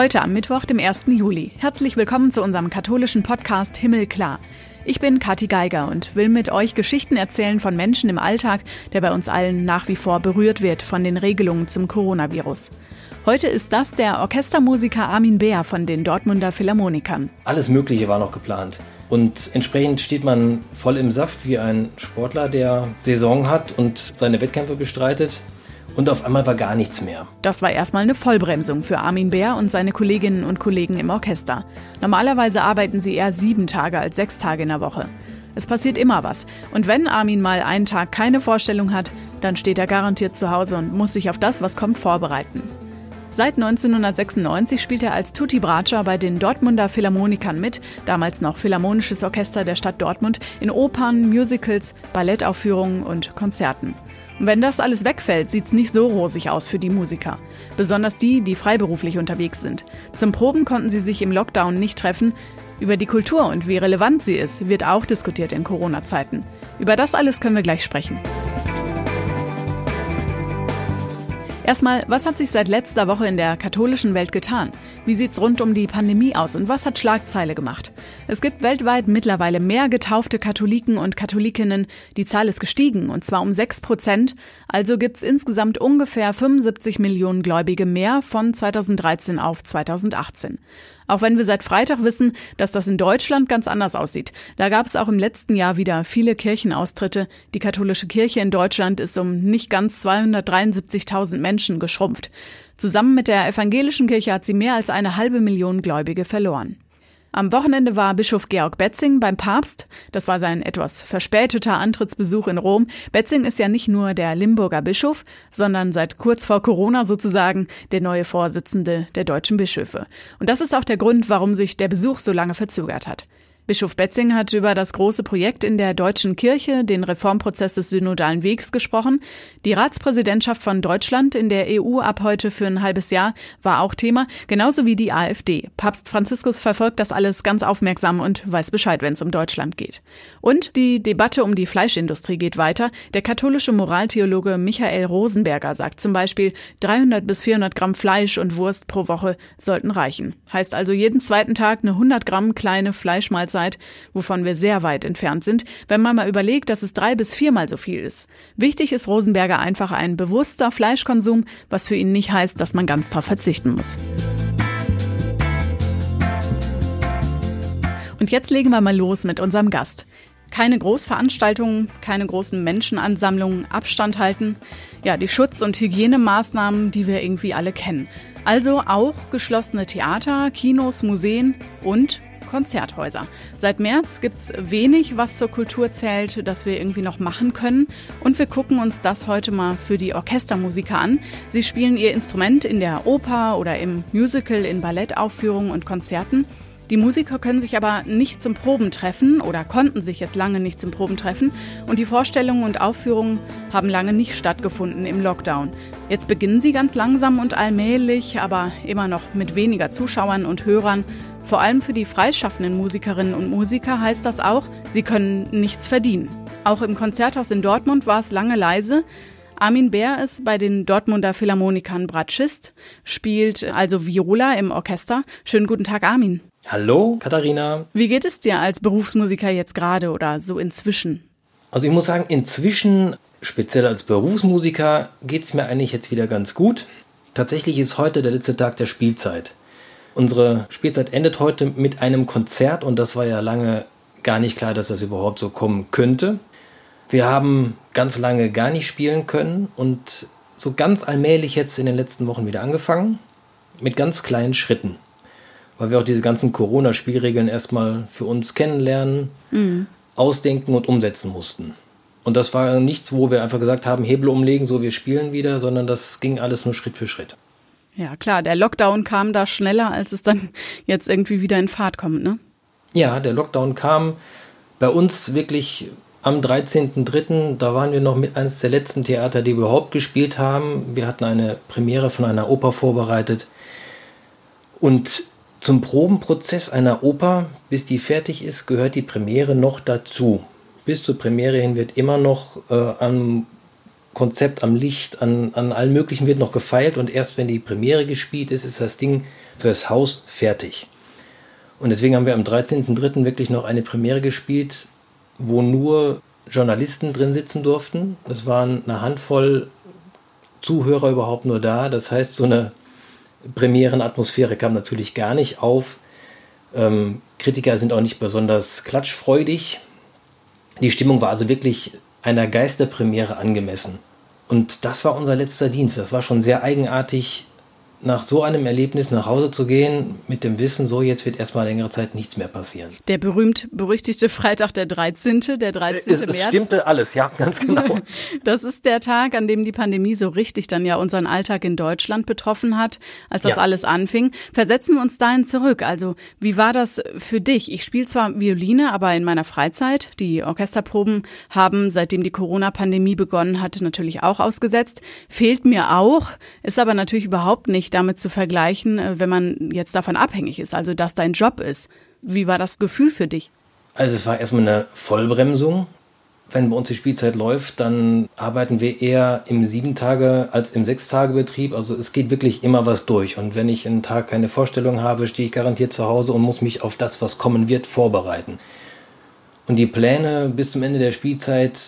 Heute am Mittwoch, dem 1. Juli. Herzlich willkommen zu unserem katholischen Podcast Himmelklar. Ich bin Kathi Geiger und will mit euch Geschichten erzählen von Menschen im Alltag, der bei uns allen nach wie vor berührt wird von den Regelungen zum Coronavirus. Heute ist das der Orchestermusiker Armin Beer von den Dortmunder Philharmonikern. Alles Mögliche war noch geplant. Und entsprechend steht man voll im Saft wie ein Sportler, der Saison hat und seine Wettkämpfe bestreitet und auf einmal war gar nichts mehr. Das war erstmal eine Vollbremsung für Armin Bär und seine Kolleginnen und Kollegen im Orchester. Normalerweise arbeiten sie eher sieben Tage als sechs Tage in der Woche. Es passiert immer was. Und wenn Armin mal einen Tag keine Vorstellung hat, dann steht er garantiert zu Hause und muss sich auf das, was kommt, vorbereiten. Seit 1996 spielt er als Tutti Bratscher bei den Dortmunder Philharmonikern mit, damals noch Philharmonisches Orchester der Stadt Dortmund, in Opern, Musicals, Ballettaufführungen und Konzerten. Wenn das alles wegfällt, sieht es nicht so rosig aus für die Musiker. Besonders die, die freiberuflich unterwegs sind. Zum Proben konnten sie sich im Lockdown nicht treffen. Über die Kultur und wie relevant sie ist, wird auch diskutiert in Corona-Zeiten. Über das alles können wir gleich sprechen. Erstmal, was hat sich seit letzter Woche in der katholischen Welt getan? Wie sieht's rund um die Pandemie aus und was hat Schlagzeile gemacht? Es gibt weltweit mittlerweile mehr getaufte Katholiken und Katholikinnen. Die Zahl ist gestiegen und zwar um 6 Prozent. Also gibt's insgesamt ungefähr 75 Millionen Gläubige mehr von 2013 auf 2018. Auch wenn wir seit Freitag wissen, dass das in Deutschland ganz anders aussieht. Da gab es auch im letzten Jahr wieder viele Kirchenaustritte. Die katholische Kirche in Deutschland ist um nicht ganz 273.000 Menschen geschrumpft. Zusammen mit der evangelischen Kirche hat sie mehr als eine halbe Million Gläubige verloren. Am Wochenende war Bischof Georg Betzing beim Papst. Das war sein etwas verspäteter Antrittsbesuch in Rom. Betzing ist ja nicht nur der Limburger Bischof, sondern seit kurz vor Corona sozusagen der neue Vorsitzende der deutschen Bischöfe. Und das ist auch der Grund, warum sich der Besuch so lange verzögert hat. Bischof Betzing hat über das große Projekt in der deutschen Kirche, den Reformprozess des synodalen Wegs, gesprochen. Die Ratspräsidentschaft von Deutschland in der EU ab heute für ein halbes Jahr war auch Thema, genauso wie die AfD. Papst Franziskus verfolgt das alles ganz aufmerksam und weiß Bescheid, wenn es um Deutschland geht. Und die Debatte um die Fleischindustrie geht weiter. Der katholische Moraltheologe Michael Rosenberger sagt zum Beispiel, 300 bis 400 Gramm Fleisch und Wurst pro Woche sollten reichen. Heißt also jeden zweiten Tag eine 100 Gramm kleine Fleischmahlzeit Lebenszeit, wovon wir sehr weit entfernt sind, wenn man mal überlegt, dass es drei bis viermal so viel ist. Wichtig ist Rosenberger einfach ein bewusster Fleischkonsum, was für ihn nicht heißt, dass man ganz darauf verzichten muss. Und jetzt legen wir mal los mit unserem Gast. Keine Großveranstaltungen, keine großen Menschenansammlungen, Abstand halten. Ja, die Schutz- und Hygienemaßnahmen, die wir irgendwie alle kennen. Also auch geschlossene Theater, Kinos, Museen und Konzerthäuser. Seit März gibt es wenig, was zur Kultur zählt, das wir irgendwie noch machen können. Und wir gucken uns das heute mal für die Orchestermusiker an. Sie spielen ihr Instrument in der Oper oder im Musical, in Ballettaufführungen und Konzerten. Die Musiker können sich aber nicht zum Proben treffen oder konnten sich jetzt lange nicht zum Proben treffen und die Vorstellungen und Aufführungen haben lange nicht stattgefunden im Lockdown. Jetzt beginnen sie ganz langsam und allmählich, aber immer noch mit weniger Zuschauern und Hörern vor allem für die freischaffenden Musikerinnen und Musiker heißt das auch, sie können nichts verdienen. Auch im Konzerthaus in Dortmund war es lange leise. Armin Bär ist bei den Dortmunder Philharmonikern Bratschist, spielt also Viola im Orchester. Schönen guten Tag, Armin. Hallo, Katharina. Wie geht es dir als Berufsmusiker jetzt gerade oder so inzwischen? Also ich muss sagen, inzwischen, speziell als Berufsmusiker, geht es mir eigentlich jetzt wieder ganz gut. Tatsächlich ist heute der letzte Tag der Spielzeit. Unsere Spielzeit endet heute mit einem Konzert und das war ja lange gar nicht klar, dass das überhaupt so kommen könnte. Wir haben ganz lange gar nicht spielen können und so ganz allmählich jetzt in den letzten Wochen wieder angefangen mit ganz kleinen Schritten, weil wir auch diese ganzen Corona-Spielregeln erstmal für uns kennenlernen, mhm. ausdenken und umsetzen mussten. Und das war nichts, wo wir einfach gesagt haben, Hebel umlegen, so wir spielen wieder, sondern das ging alles nur Schritt für Schritt. Ja, klar, der Lockdown kam da schneller, als es dann jetzt irgendwie wieder in Fahrt kommt, ne? Ja, der Lockdown kam bei uns wirklich am 13.03. Da waren wir noch mit eines der letzten Theater, die wir überhaupt gespielt haben. Wir hatten eine Premiere von einer Oper vorbereitet. Und zum Probenprozess einer Oper, bis die fertig ist, gehört die Premiere noch dazu. Bis zur Premiere hin wird immer noch äh, am Konzept, am Licht, an, an allem Möglichen wird noch gefeilt und erst wenn die Premiere gespielt ist, ist das Ding fürs Haus fertig. Und deswegen haben wir am 13.03. wirklich noch eine Premiere gespielt, wo nur Journalisten drin sitzen durften. Es waren eine Handvoll Zuhörer überhaupt nur da. Das heißt, so eine Premierenatmosphäre kam natürlich gar nicht auf. Ähm, Kritiker sind auch nicht besonders klatschfreudig. Die Stimmung war also wirklich einer Geisterpremiere angemessen. Und das war unser letzter Dienst. Das war schon sehr eigenartig, nach so einem Erlebnis nach Hause zu gehen, mit dem Wissen, so jetzt wird erstmal längere Zeit nichts mehr passieren. Der berühmt-berüchtigte Freitag, der 13., der 13. Es, März. Es stimmte alles, ja, ganz genau. Das ist der Tag, an dem die Pandemie so richtig dann ja unseren Alltag in Deutschland betroffen hat, als das ja. alles anfing. Versetzen wir uns dahin zurück. Also, wie war das für dich? Ich spiele zwar Violine, aber in meiner Freizeit. Die Orchesterproben haben, seitdem die Corona-Pandemie begonnen hat, natürlich auch ausgesetzt. Fehlt mir auch, ist aber natürlich überhaupt nicht nicht damit zu vergleichen, äh, wenn man jetzt davon abhängig ist, also dass dein Job ist. Wie war das Gefühl für dich? Also es war erstmal eine Vollbremsung. Wenn bei uns die Spielzeit läuft, dann arbeiten wir eher im sieben Tage als im sechs Tage Betrieb. Also es geht wirklich immer was durch. Und wenn ich einen Tag keine Vorstellung habe, stehe ich garantiert zu Hause und muss mich auf das, was kommen wird, vorbereiten. Und die Pläne bis zum Ende der Spielzeit,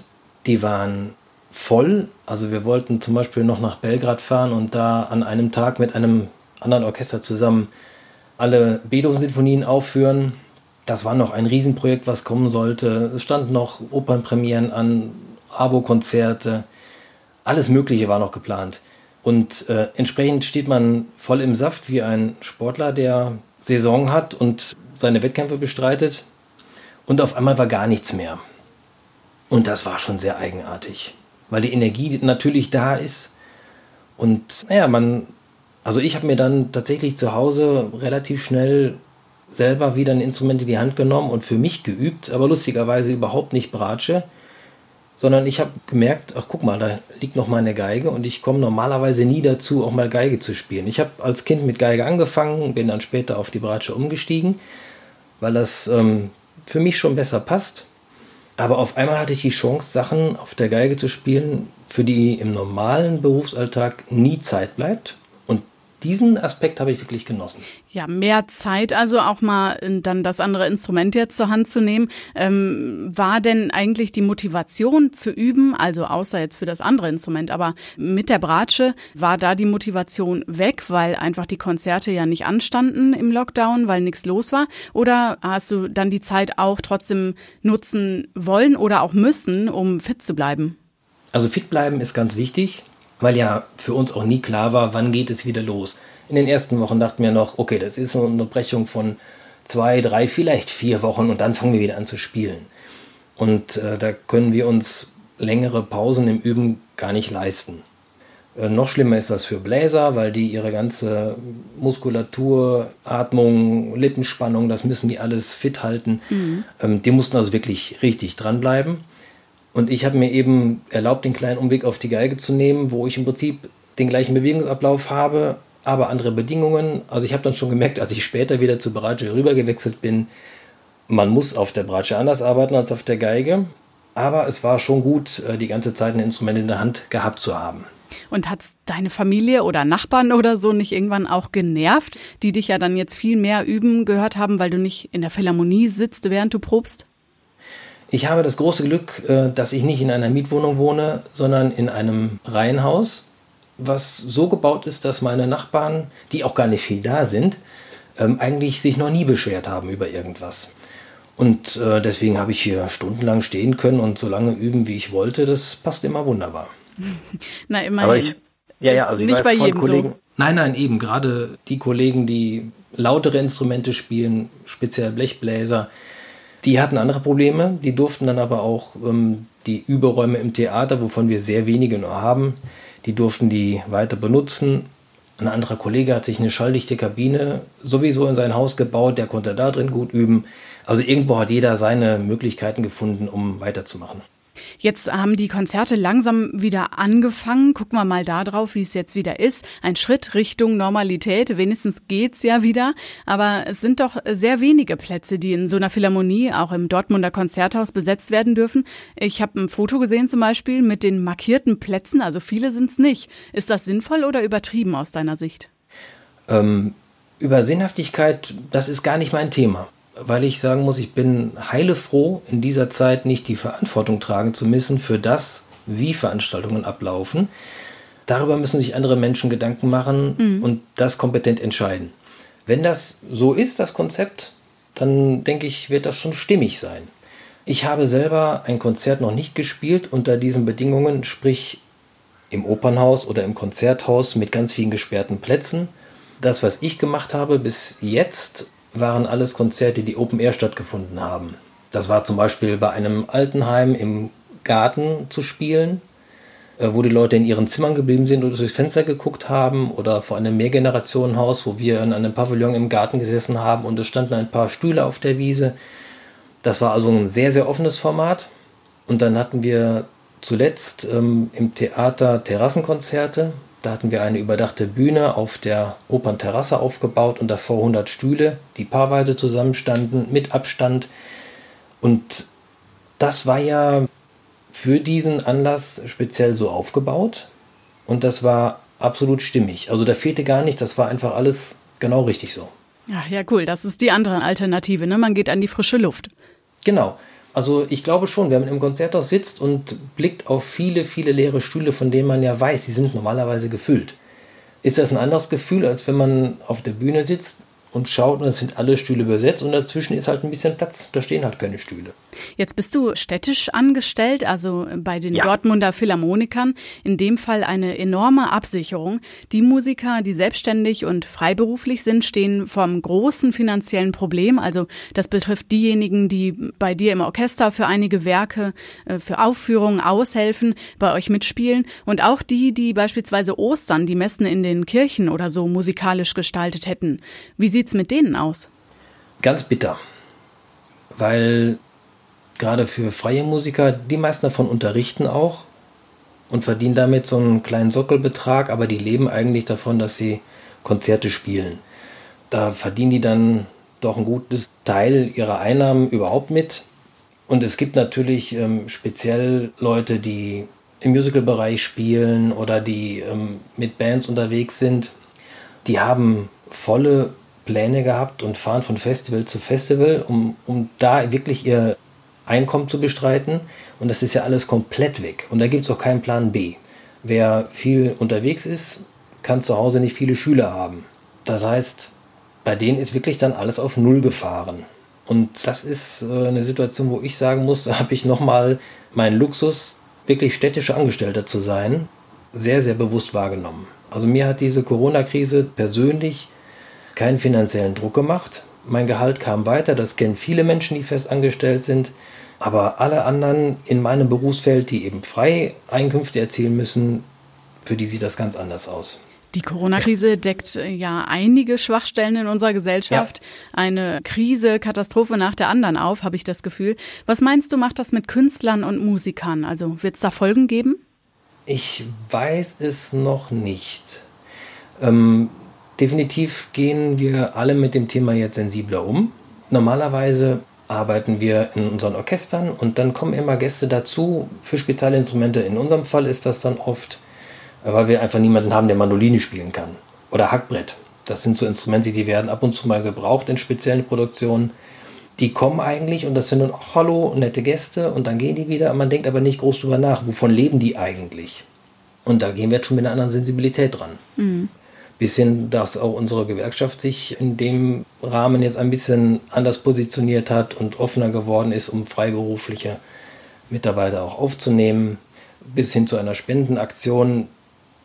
die waren voll. Also wir wollten zum Beispiel noch nach Belgrad fahren und da an einem Tag mit einem anderen Orchester zusammen alle Beethoven-Sinfonien aufführen. Das war noch ein Riesenprojekt, was kommen sollte. Es standen noch Opernpremieren an, Abo-Konzerte. Alles Mögliche war noch geplant. Und äh, entsprechend steht man voll im Saft wie ein Sportler, der Saison hat und seine Wettkämpfe bestreitet. Und auf einmal war gar nichts mehr. Und das war schon sehr eigenartig weil die Energie natürlich da ist. Und naja, man, also ich habe mir dann tatsächlich zu Hause relativ schnell selber wieder ein Instrument in die Hand genommen und für mich geübt, aber lustigerweise überhaupt nicht Bratsche, sondern ich habe gemerkt, ach guck mal, da liegt noch meine Geige und ich komme normalerweise nie dazu, auch mal Geige zu spielen. Ich habe als Kind mit Geige angefangen, bin dann später auf die Bratsche umgestiegen, weil das ähm, für mich schon besser passt. Aber auf einmal hatte ich die Chance, Sachen auf der Geige zu spielen, für die im normalen Berufsalltag nie Zeit bleibt diesen Aspekt habe ich wirklich genossen. Ja, mehr Zeit, also auch mal dann das andere Instrument jetzt zur Hand zu nehmen. Ähm, war denn eigentlich die Motivation zu üben, also außer jetzt für das andere Instrument, aber mit der Bratsche, war da die Motivation weg, weil einfach die Konzerte ja nicht anstanden im Lockdown, weil nichts los war? Oder hast du dann die Zeit auch trotzdem nutzen wollen oder auch müssen, um fit zu bleiben? Also fit bleiben ist ganz wichtig weil ja für uns auch nie klar war, wann geht es wieder los. In den ersten Wochen dachten wir noch, okay, das ist eine Unterbrechung von zwei, drei, vielleicht vier Wochen und dann fangen wir wieder an zu spielen. Und äh, da können wir uns längere Pausen im Üben gar nicht leisten. Äh, noch schlimmer ist das für Bläser, weil die ihre ganze Muskulatur, Atmung, Lippenspannung, das müssen die alles fit halten. Mhm. Ähm, die mussten also wirklich richtig dranbleiben. Und ich habe mir eben erlaubt, den kleinen Umweg auf die Geige zu nehmen, wo ich im Prinzip den gleichen Bewegungsablauf habe, aber andere Bedingungen. Also ich habe dann schon gemerkt, als ich später wieder zu Bratsche rübergewechselt bin, man muss auf der Bratsche anders arbeiten als auf der Geige. Aber es war schon gut, äh, die ganze Zeit ein Instrument in der Hand gehabt zu haben. Und hat deine Familie oder Nachbarn oder so nicht irgendwann auch genervt, die dich ja dann jetzt viel mehr üben gehört haben, weil du nicht in der Philharmonie sitzt, während du probst? Ich habe das große Glück, äh, dass ich nicht in einer Mietwohnung wohne, sondern in einem Reihenhaus, was so gebaut ist, dass meine Nachbarn, die auch gar nicht viel da sind, ähm, eigentlich sich noch nie beschwert haben über irgendwas. Und äh, deswegen habe ich hier stundenlang stehen können und so lange üben, wie ich wollte. Das passt immer wunderbar. Na, immerhin. Ich, ja, ja, also nicht bei jedem Kollegen, so. Nein, nein, eben. Gerade die Kollegen, die lautere Instrumente spielen, speziell Blechbläser, die hatten andere Probleme, die durften dann aber auch ähm, die Überräume im Theater, wovon wir sehr wenige nur haben, die durften die weiter benutzen. Ein anderer Kollege hat sich eine schalldichte Kabine sowieso in sein Haus gebaut, der konnte da drin gut üben. Also irgendwo hat jeder seine Möglichkeiten gefunden, um weiterzumachen. Jetzt haben die Konzerte langsam wieder angefangen. Gucken wir mal da drauf, wie es jetzt wieder ist. Ein Schritt Richtung Normalität. Wenigstens geht's ja wieder. Aber es sind doch sehr wenige Plätze, die in so einer Philharmonie, auch im Dortmunder Konzerthaus, besetzt werden dürfen. Ich habe ein Foto gesehen zum Beispiel mit den markierten Plätzen. Also viele sind's nicht. Ist das sinnvoll oder übertrieben aus deiner Sicht? Ähm, Über Sinnhaftigkeit, das ist gar nicht mein Thema, weil ich sagen muss, ich bin heilefroh, in dieser Zeit nicht die Verantwortung tragen zu müssen für das, wie Veranstaltungen ablaufen. Darüber müssen sich andere Menschen Gedanken machen mhm. und das kompetent entscheiden. Wenn das so ist, das Konzept, dann denke ich, wird das schon stimmig sein. Ich habe selber ein Konzert noch nicht gespielt unter diesen Bedingungen, sprich im Opernhaus oder im Konzerthaus mit ganz vielen gesperrten Plätzen. Das, was ich gemacht habe bis jetzt, waren alles Konzerte, die Open Air stattgefunden haben. Das war zum Beispiel bei einem Altenheim im Garten zu spielen, äh, wo die Leute in ihren Zimmern geblieben sind und durchs Fenster geguckt haben oder vor einem Mehrgenerationenhaus, wo wir in einem Pavillon im Garten gesessen haben und es standen ein paar Stühle auf der Wiese. Das war also ein sehr, sehr offenes Format. Und dann hatten wir zuletzt ähm, im Theater Terrassenkonzerte. Da hatten wir eine überdachte Bühne auf der Opernterrasse aufgebaut und davor 100 Stühle, die paarweise zusammenstanden, mit Abstand. Und das war ja für diesen Anlass speziell so aufgebaut und das war absolut stimmig. Also da fehlte gar nichts, das war einfach alles genau richtig so. Ach ja, cool, das ist die andere Alternative, ne? Man geht an die frische Luft. Genau. Also ich glaube schon, wenn man im Konzerthaus sitzt und blickt auf viele, viele leere Stühle, von denen man ja weiß, die sind normalerweise gefüllt, ist das ein anderes Gefühl, als wenn man auf der Bühne sitzt und schaut und es sind alle Stühle besetzt und dazwischen ist halt ein bisschen Platz. Da stehen halt keine Stühle. Jetzt bist du städtisch angestellt, also bei den ja. Dortmunder Philharmonikern. In dem Fall eine enorme Absicherung. Die Musiker, die selbstständig und freiberuflich sind, stehen vom großen finanziellen Problem. Also das betrifft diejenigen, die bei dir im Orchester für einige Werke, äh, für Aufführungen aushelfen, bei euch mitspielen und auch die, die beispielsweise Ostern, die Messen in den Kirchen oder so musikalisch gestaltet hätten. Wie sieht es mit denen aus? Ganz bitter, weil gerade für freie Musiker, die meisten davon unterrichten auch und verdienen damit so einen kleinen Sockelbetrag, aber die leben eigentlich davon, dass sie Konzerte spielen. Da verdienen die dann doch ein gutes Teil ihrer Einnahmen überhaupt mit. Und es gibt natürlich ähm, speziell Leute, die im Musical-Bereich spielen oder die ähm, mit Bands unterwegs sind. Die haben volle Pläne gehabt und fahren von Festival zu Festival, um, um da wirklich ihr Einkommen zu bestreiten. Und das ist ja alles komplett weg. Und da gibt es auch keinen Plan B. Wer viel unterwegs ist, kann zu Hause nicht viele Schüler haben. Das heißt, bei denen ist wirklich dann alles auf Null gefahren. Und das ist äh, eine Situation, wo ich sagen muss, da habe ich nochmal meinen Luxus, wirklich städtischer Angestellter zu sein, sehr, sehr bewusst wahrgenommen. Also mir hat diese Corona-Krise persönlich keinen finanziellen Druck gemacht. Mein Gehalt kam weiter, das kennen viele Menschen, die fest angestellt sind. Aber alle anderen in meinem Berufsfeld, die eben frei Einkünfte erzielen müssen, für die sieht das ganz anders aus. Die Corona-Krise deckt äh, ja einige Schwachstellen in unserer Gesellschaft. Ja. Eine Krise, Katastrophe nach der anderen auf, habe ich das Gefühl. Was meinst du, macht das mit Künstlern und Musikern? Also wird es da Folgen geben? Ich weiß es noch nicht. Ähm, definitiv gehen wir alle mit dem Thema jetzt sensibler um. Normalerweise arbeiten wir in unseren Orchestern und dann kommen immer Gäste dazu für Spezialinstrumente. In unserem Fall ist das dann oft, weil wir einfach niemanden haben, der Mandoline spielen kann oder Hackbrett. Das sind so Instrumente, die werden ab und zu mal gebraucht in speziellen Produktionen. Die kommen eigentlich und das sind dann auch Hallo, nette Gäste und dann gehen die wieder. Man denkt aber nicht groß drüber nach, wovon leben die eigentlich? Und da gehen wir jetzt schon mit einer anderen Sensibilität dran. Mhm bis hin, dass auch unsere Gewerkschaft sich in dem Rahmen jetzt ein bisschen anders positioniert hat und offener geworden ist, um freiberufliche Mitarbeiter auch aufzunehmen, bis hin zu einer Spendenaktion,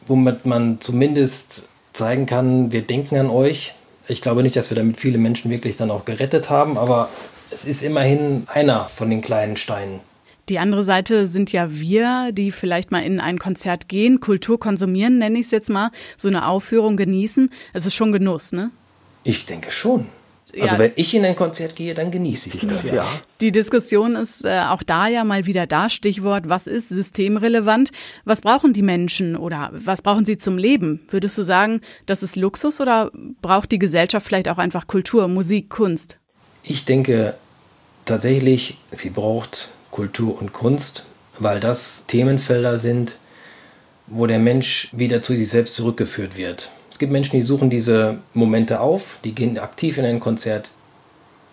womit man zumindest zeigen kann, wir denken an euch. Ich glaube nicht, dass wir damit viele Menschen wirklich dann auch gerettet haben, aber es ist immerhin einer von den kleinen Steinen. Die andere Seite sind ja wir, die vielleicht mal in ein Konzert gehen, Kultur konsumieren, nenne ich es jetzt mal, so eine Aufführung genießen. Es ist schon Genuss, ne? Ich denke schon. Also ja. wenn ich in ein Konzert gehe, dann genieße ich das, ja. Die Diskussion ist äh, auch da ja mal wieder da. Stichwort, was ist systemrelevant? Was brauchen die Menschen oder was brauchen sie zum Leben? Würdest du sagen, das ist Luxus oder braucht die Gesellschaft vielleicht auch einfach Kultur, Musik, Kunst? Ich denke tatsächlich, sie braucht Kultur und Kunst, weil das Themenfelder sind, wo der Mensch wieder zu sich selbst zurückgeführt wird. Es gibt Menschen, die suchen diese Momente auf, die gehen aktiv in ein Konzert,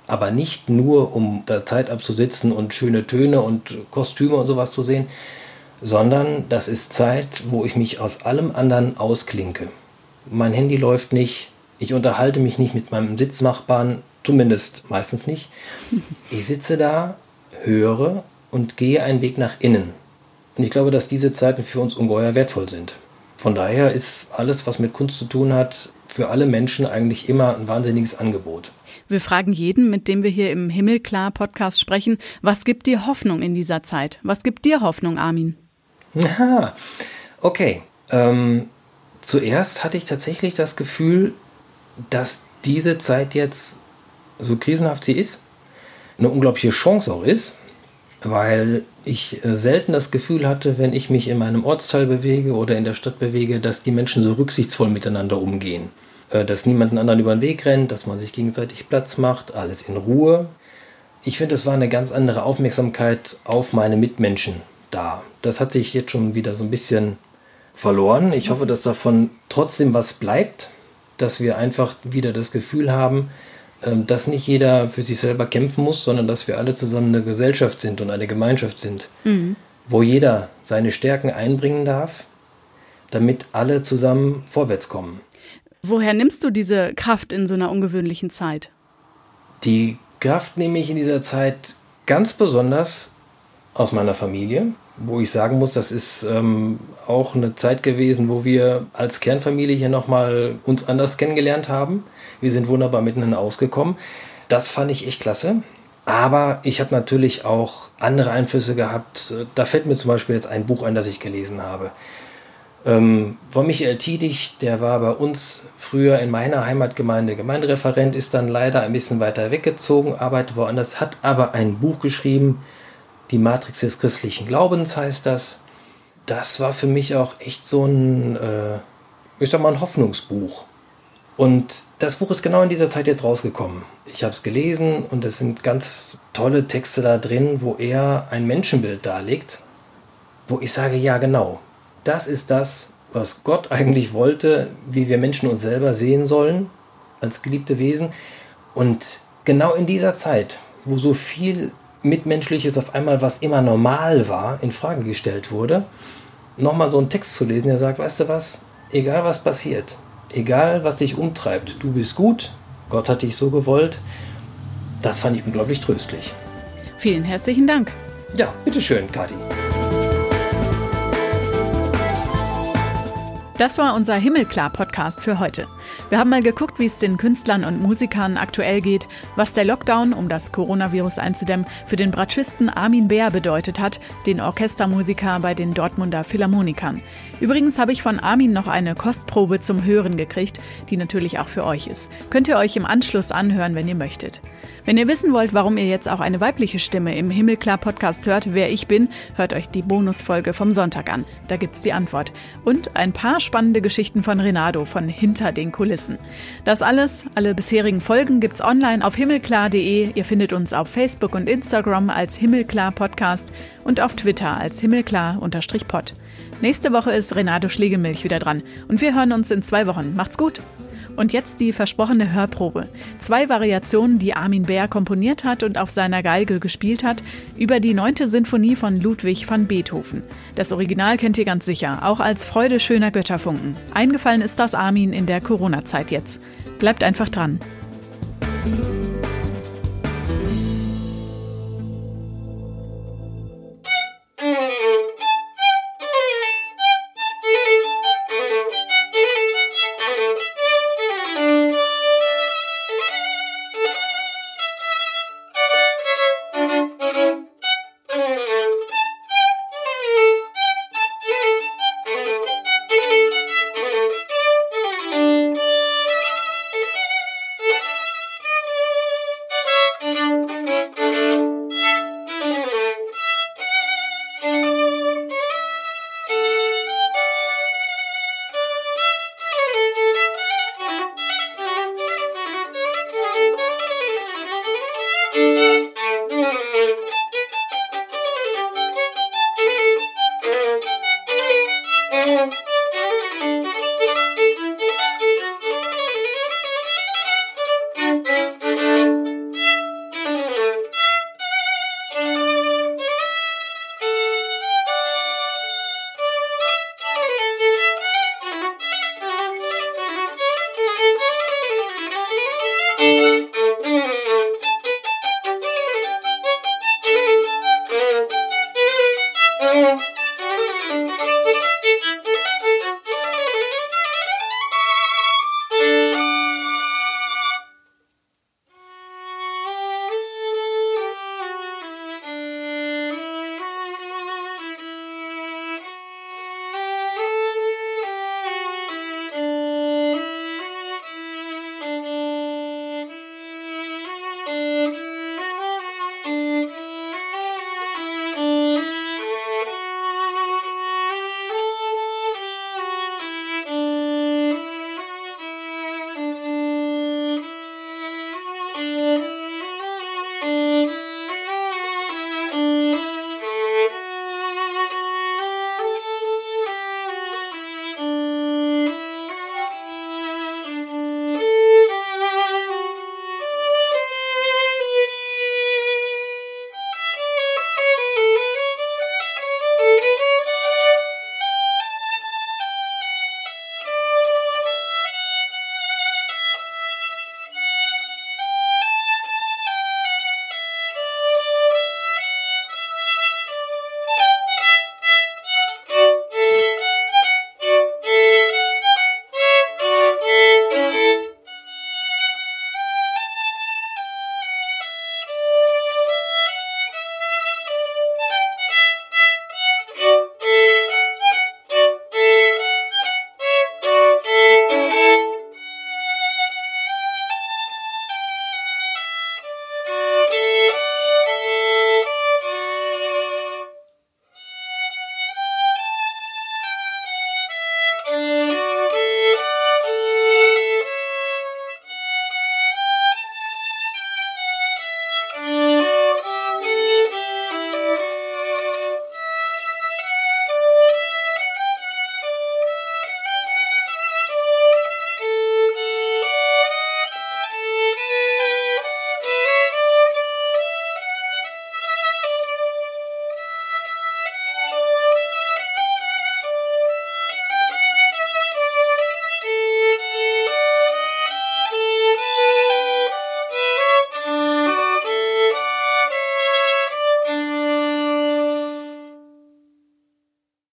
aber nicht nur, um da Zeit abzusitzen und schöne Töne und Kostüme und sowas zu sehen, sondern das ist Zeit, wo ich mich aus allem anderen ausklinke. Mein Handy läuft nicht, ich unterhalte mich nicht mit meinem Sitznachbarn, zumindest meistens nicht. Ich sitze da, höre und gehe einen Weg nach innen. Und ich glaube, dass diese Zeiten für uns ungeheuer wertvoll sind. Von daher ist alles, was mit Kunst zu tun hat, für alle Menschen eigentlich immer ein wahnsinniges Angebot. Wir fragen jeden, mit dem wir hier im Himmelklar Podcast sprechen, was gibt dir Hoffnung in dieser Zeit? Was gibt dir Hoffnung, Armin? Aha, okay. Ähm, zuerst hatte ich tatsächlich das Gefühl, dass diese Zeit jetzt, so krisenhaft sie ist, eine unglaubliche Chance auch ist, weil ich äh, selten das Gefühl hatte, wenn ich mich in meinem Ortsteil bewege oder in der Stadt bewege, dass die Menschen so rücksichtsvoll miteinander umgehen. Äh, dass niemand anderen über den Weg rennt, dass man sich gegenseitig Platz macht, alles in Ruhe. Ich finde, es war eine ganz andere Aufmerksamkeit auf meine Mitmenschen da. Das hat sich jetzt schon wieder so ein bisschen verloren. Ich hoffe, dass davon trotzdem was bleibt, dass wir einfach wieder das Gefühl haben, dass nicht jeder für sich selber kämpfen muss, sondern dass wir alle zusammen eine Gesellschaft sind und eine Gemeinschaft sind, mhm. wo jeder seine Stärken einbringen darf, damit alle zusammen vorwärts kommen. Woher nimmst du diese Kraft in so einer ungewöhnlichen Zeit? Die Kraft nehme ich in dieser Zeit ganz besonders aus meiner Familie, wo ich sagen muss, das ist ähm, auch eine Zeit gewesen, wo wir als Kernfamilie hier nochmal uns anders kennengelernt haben. Wir sind wunderbar miteinander ausgekommen. Das fand ich echt klasse. Aber ich habe natürlich auch andere Einflüsse gehabt. Da fällt mir zum Beispiel jetzt ein Buch ein, das ich gelesen habe. Ähm, von Michael Tiedig, der war bei uns früher in meiner Heimatgemeinde Gemeindereferent, ist dann leider ein bisschen weiter weggezogen, arbeitet woanders, hat aber ein Buch geschrieben, Die Matrix des christlichen Glaubens heißt das. Das war für mich auch echt so ein, äh, ich sag mal, ein Hoffnungsbuch. Und das Buch ist genau in dieser Zeit jetzt rausgekommen. Ich habe es gelesen und es sind ganz tolle Texte da drin, wo er ein Menschenbild darlegt, wo ich sage, ja genau, das ist das, was Gott eigentlich wollte, wie wir Menschen uns selber sehen sollen als geliebte Wesen. Und genau in dieser Zeit, wo so viel Mitmenschliches auf einmal, was immer normal war, in Frage gestellt wurde, nochmal so einen Text zu lesen, der sagt, weißt du was, egal was passiert, egal was dich umtreibt, du bist gut, Gott hat dich so gewollt, das fand ich unglaublich tröstlich. Vielen herzlichen Dank. Ja, bitteschön, Kathi. Das war unser Himmelklar-Podcast für heute. Wir haben mal geguckt, wie es den Künstlern und Musikern aktuell geht, was der Lockdown, um das Coronavirus einzudämmen, für den Bratschisten Armin Bär bedeutet hat, den Orchestermusiker bei den Dortmunder Philharmonikern. Übrigens habe ich von Armin noch eine Kostprobe zum Hören gekriegt, die natürlich auch für euch ist. Könnt ihr euch im Anschluss anhören, wenn ihr möchtet. Wenn ihr wissen wollt, warum ihr jetzt auch eine weibliche Stimme im Himmelklar-Podcast hört, wer ich bin, hört euch die Bonusfolge vom Sonntag an. Da gibt's die Antwort. Und ein paar spannende Geschichten von Renato von hinter den Kulissen. Das alles, alle bisherigen Folgen gibt's online auf himmelklar.de. Ihr findet uns auf Facebook und Instagram als Himmelklar Podcast und auf Twitter als Himmelklar-Pod. Nächste Woche ist Renato Schlegelmilch wieder dran und wir hören uns in zwei Wochen. Macht's gut! Und jetzt die versprochene Hörprobe. Zwei Variationen, die Armin Bär komponiert hat und auf seiner Geige gespielt hat, über die neunte Sinfonie von Ludwig van Beethoven. Das Original kennt ihr ganz sicher, auch als Freude schöner Götterfunken. Eingefallen ist das Armin in der Corona-Zeit jetzt. Bleibt einfach dran.